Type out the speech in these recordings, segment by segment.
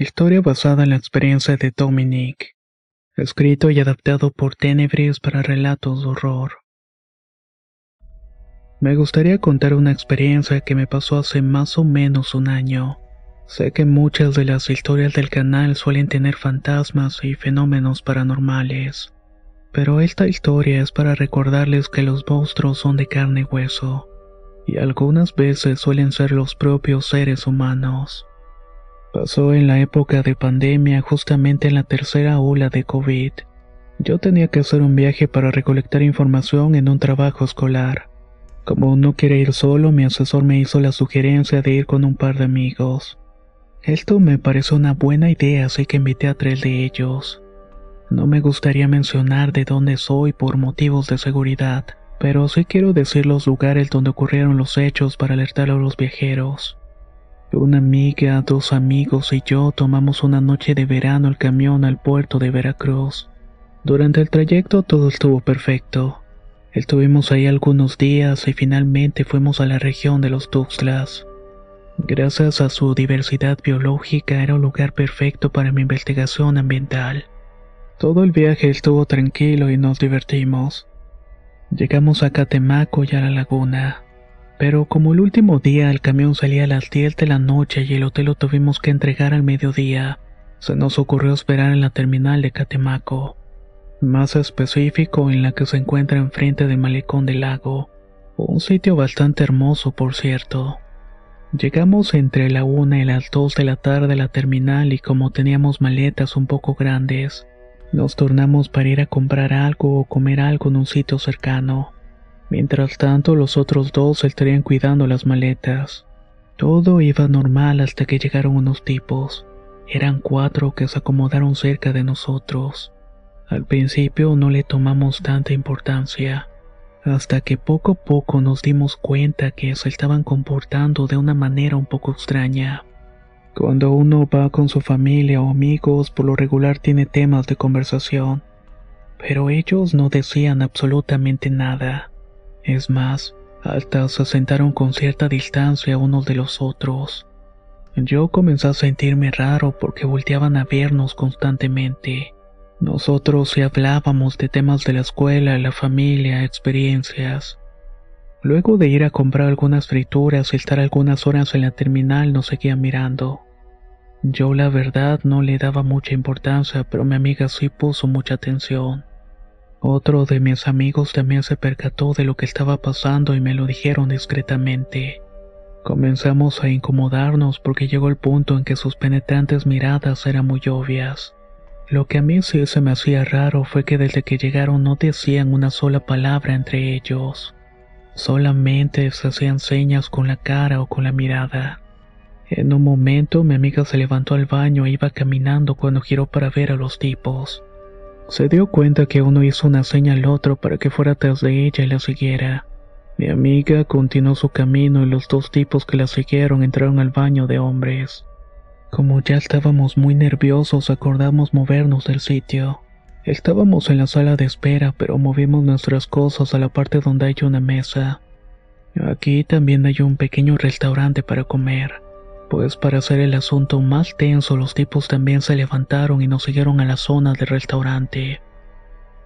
Historia basada en la experiencia de Dominic. Escrito y adaptado por Tenebris para relatos de horror. Me gustaría contar una experiencia que me pasó hace más o menos un año. Sé que muchas de las historias del canal suelen tener fantasmas y fenómenos paranormales, pero esta historia es para recordarles que los monstruos son de carne y hueso, y algunas veces suelen ser los propios seres humanos. Pasó en la época de pandemia, justamente en la tercera ola de COVID. Yo tenía que hacer un viaje para recolectar información en un trabajo escolar. Como no quería ir solo, mi asesor me hizo la sugerencia de ir con un par de amigos. Esto me pareció una buena idea, así que invité a tres de ellos. No me gustaría mencionar de dónde soy por motivos de seguridad, pero sí quiero decir los lugares donde ocurrieron los hechos para alertar a los viajeros. Una amiga, dos amigos y yo tomamos una noche de verano el camión al puerto de Veracruz. Durante el trayecto todo estuvo perfecto. Estuvimos ahí algunos días y finalmente fuimos a la región de los Tuxtlas. Gracias a su diversidad biológica era un lugar perfecto para mi investigación ambiental. Todo el viaje estuvo tranquilo y nos divertimos. Llegamos a Catemaco y a la laguna. Pero como el último día el camión salía a las 10 de la noche y el hotel lo tuvimos que entregar al mediodía, se nos ocurrió esperar en la terminal de Catemaco, más específico en la que se encuentra enfrente del malecón del lago, un sitio bastante hermoso por cierto. Llegamos entre la una y las dos de la tarde a la terminal y como teníamos maletas un poco grandes, nos tornamos para ir a comprar algo o comer algo en un sitio cercano. Mientras tanto, los otros dos estarían cuidando las maletas. Todo iba normal hasta que llegaron unos tipos. Eran cuatro que se acomodaron cerca de nosotros. Al principio no le tomamos tanta importancia, hasta que poco a poco nos dimos cuenta que se estaban comportando de una manera un poco extraña. Cuando uno va con su familia o amigos, por lo regular tiene temas de conversación, pero ellos no decían absolutamente nada. Es más, hasta se sentaron con cierta distancia unos de los otros. Yo comencé a sentirme raro porque volteaban a vernos constantemente. Nosotros sí hablábamos de temas de la escuela, la familia, experiencias. Luego de ir a comprar algunas frituras y estar algunas horas en la terminal nos seguían mirando. Yo la verdad no le daba mucha importancia, pero mi amiga sí puso mucha atención. Otro de mis amigos también se percató de lo que estaba pasando y me lo dijeron discretamente. Comenzamos a incomodarnos porque llegó el punto en que sus penetrantes miradas eran muy obvias. Lo que a mí sí se me hacía raro fue que desde que llegaron no decían una sola palabra entre ellos. Solamente se hacían señas con la cara o con la mirada. En un momento mi amiga se levantó al baño e iba caminando cuando giró para ver a los tipos. Se dio cuenta que uno hizo una seña al otro para que fuera tras de ella y la siguiera. Mi amiga continuó su camino y los dos tipos que la siguieron entraron al baño de hombres. Como ya estábamos muy nerviosos, acordamos movernos del sitio. Estábamos en la sala de espera, pero movimos nuestras cosas a la parte donde hay una mesa. Aquí también hay un pequeño restaurante para comer. Pues para hacer el asunto más tenso, los tipos también se levantaron y nos siguieron a la zona del restaurante.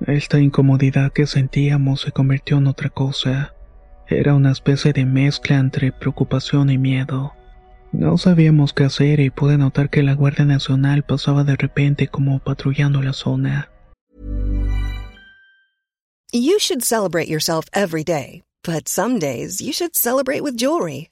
Esta incomodidad que sentíamos se convirtió en otra cosa. Era una especie de mezcla entre preocupación y miedo. No sabíamos qué hacer y pude notar que la Guardia Nacional pasaba de repente como patrullando la zona. You should celebrate yourself every day, but some days you should celebrate with jewelry.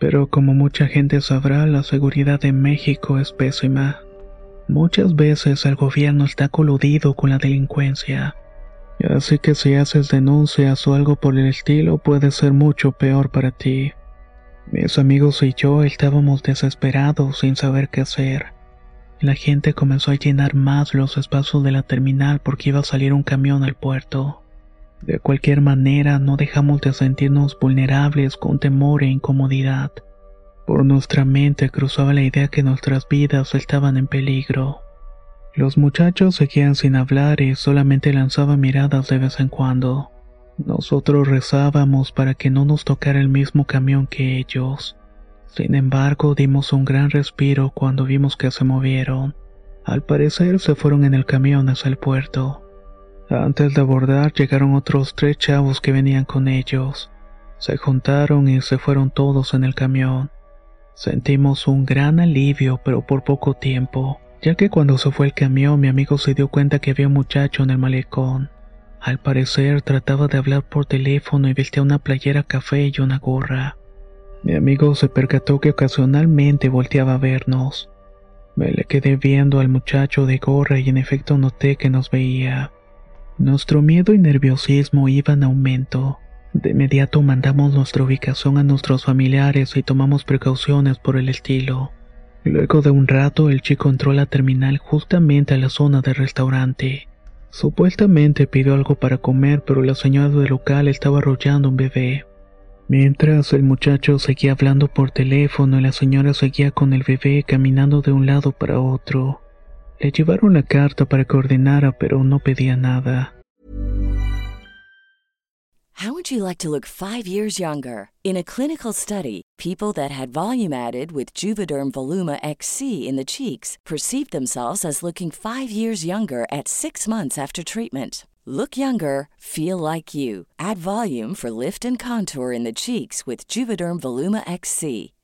Pero como mucha gente sabrá, la seguridad en México es pésima. Muchas veces el gobierno está coludido con la delincuencia. Así que si haces denuncias o algo por el estilo puede ser mucho peor para ti. Mis amigos y yo estábamos desesperados sin saber qué hacer. La gente comenzó a llenar más los espacios de la terminal porque iba a salir un camión al puerto. De cualquier manera, no dejamos de sentirnos vulnerables con temor e incomodidad. Por nuestra mente cruzaba la idea que nuestras vidas estaban en peligro. Los muchachos seguían sin hablar y solamente lanzaban miradas de vez en cuando. Nosotros rezábamos para que no nos tocara el mismo camión que ellos. Sin embargo, dimos un gran respiro cuando vimos que se movieron. Al parecer se fueron en el camión hacia el puerto. Antes de abordar llegaron otros tres chavos que venían con ellos. Se juntaron y se fueron todos en el camión. Sentimos un gran alivio, pero por poco tiempo ya que cuando se fue el camión mi amigo se dio cuenta que había un muchacho en el malecón. Al parecer trataba de hablar por teléfono y vestía una playera café y una gorra. Mi amigo se percató que ocasionalmente volteaba a vernos. Me le quedé viendo al muchacho de gorra y en efecto noté que nos veía. Nuestro miedo y nerviosismo iban en aumento. De inmediato mandamos nuestra ubicación a nuestros familiares y tomamos precauciones por el estilo. Luego de un rato el chico entró a la terminal justamente a la zona del restaurante. Supuestamente pidió algo para comer, pero la señora del local estaba arrollando un bebé. Mientras el muchacho seguía hablando por teléfono y la señora seguía con el bebé caminando de un lado para otro. Le llevaron la carta para que ordenara, pero no pedía nada. How would you like to look five years younger? In a clinical study, people that had volume added with Juvederm Voluma XC in the cheeks perceived themselves as looking five years younger at six months after treatment. Look younger, feel like you. Add volume for lift and contour in the cheeks with Juvederm Voluma XC.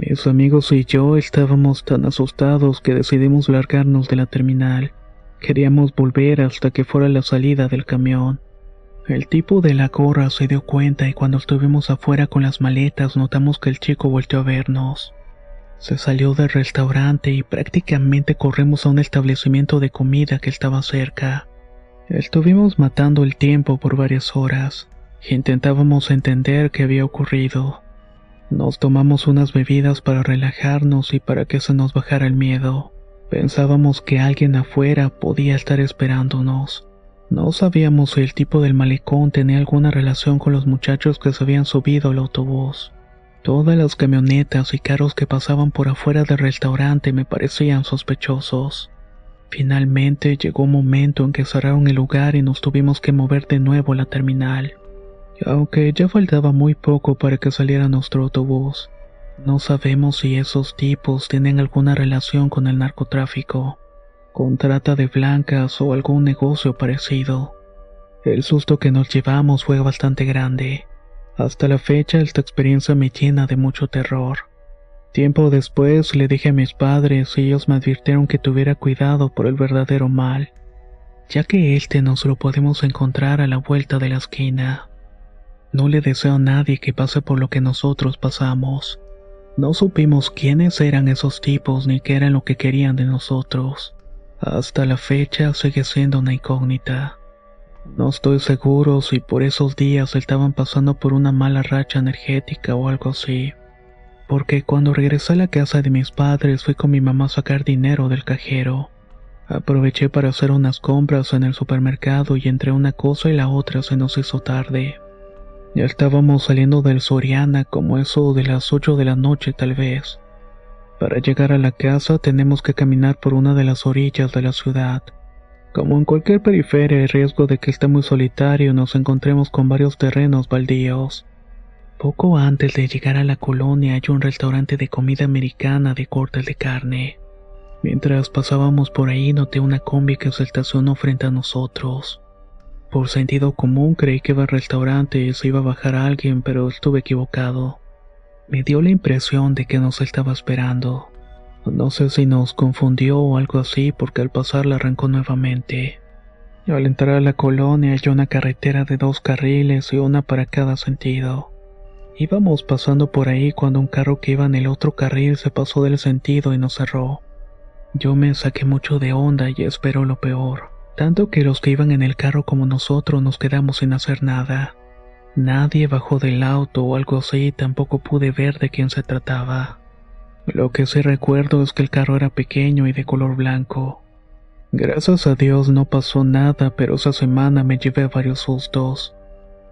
Mis amigos y yo estábamos tan asustados que decidimos largarnos de la terminal. Queríamos volver hasta que fuera la salida del camión. El tipo de la gorra se dio cuenta y cuando estuvimos afuera con las maletas notamos que el chico volteó a vernos. Se salió del restaurante y prácticamente corrimos a un establecimiento de comida que estaba cerca. Estuvimos matando el tiempo por varias horas. Intentábamos entender qué había ocurrido. Nos tomamos unas bebidas para relajarnos y para que se nos bajara el miedo. Pensábamos que alguien afuera podía estar esperándonos. No sabíamos si el tipo del malecón tenía alguna relación con los muchachos que se habían subido al autobús. Todas las camionetas y carros que pasaban por afuera del restaurante me parecían sospechosos. Finalmente llegó un momento en que cerraron el lugar y nos tuvimos que mover de nuevo a la terminal. Aunque ya faltaba muy poco para que saliera nuestro autobús. No sabemos si esos tipos tienen alguna relación con el narcotráfico, con trata de blancas o algún negocio parecido. El susto que nos llevamos fue bastante grande. Hasta la fecha esta experiencia me llena de mucho terror. Tiempo después le dije a mis padres y ellos me advirtieron que tuviera cuidado por el verdadero mal, ya que este nos lo podemos encontrar a la vuelta de la esquina. No le deseo a nadie que pase por lo que nosotros pasamos. No supimos quiénes eran esos tipos ni qué eran lo que querían de nosotros. Hasta la fecha sigue siendo una incógnita. No estoy seguro si por esos días estaban pasando por una mala racha energética o algo así. Porque cuando regresé a la casa de mis padres fui con mi mamá a sacar dinero del cajero. Aproveché para hacer unas compras en el supermercado y entre una cosa y la otra se nos hizo tarde. Ya estábamos saliendo del Soriana como eso de las 8 de la noche tal vez. Para llegar a la casa tenemos que caminar por una de las orillas de la ciudad. Como en cualquier periferia hay riesgo de que esté muy solitario nos encontremos con varios terrenos baldíos. Poco antes de llegar a la colonia hay un restaurante de comida americana de cortes de carne. Mientras pasábamos por ahí noté una combi que se estacionó frente a nosotros. Por sentido común creí que iba al restaurante y se iba a bajar a alguien, pero estuve equivocado. Me dio la impresión de que nos estaba esperando. No sé si nos confundió o algo así porque al pasar la arrancó nuevamente. Al entrar a la colonia hay una carretera de dos carriles y una para cada sentido. Íbamos pasando por ahí cuando un carro que iba en el otro carril se pasó del sentido y nos cerró. Yo me saqué mucho de onda y espero lo peor, tanto que los que iban en el carro como nosotros nos quedamos sin hacer nada. Nadie bajó del auto o algo así tampoco pude ver de quién se trataba. Lo que sí recuerdo es que el carro era pequeño y de color blanco. Gracias a Dios no pasó nada, pero esa semana me llevé varios sustos.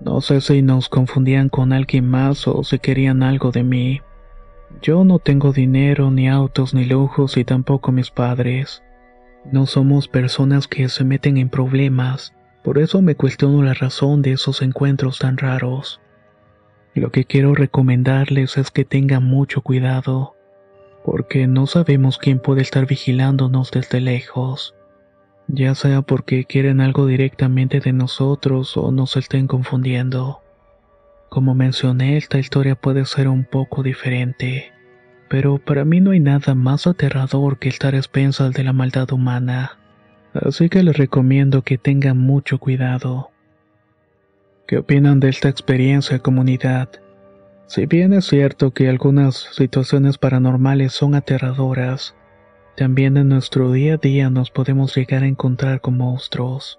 No sé si nos confundían con alguien más o si querían algo de mí. Yo no tengo dinero, ni autos, ni lujos y tampoco mis padres. No somos personas que se meten en problemas, por eso me cuestiono la razón de esos encuentros tan raros. Lo que quiero recomendarles es que tengan mucho cuidado porque no sabemos quién puede estar vigilándonos desde lejos, ya sea porque quieren algo directamente de nosotros o nos estén confundiendo. Como mencioné, esta historia puede ser un poco diferente, pero para mí no hay nada más aterrador que estar a expensas de la maldad humana, así que les recomiendo que tengan mucho cuidado. ¿Qué opinan de esta experiencia, comunidad? Si bien es cierto que algunas situaciones paranormales son aterradoras, también en nuestro día a día nos podemos llegar a encontrar con monstruos.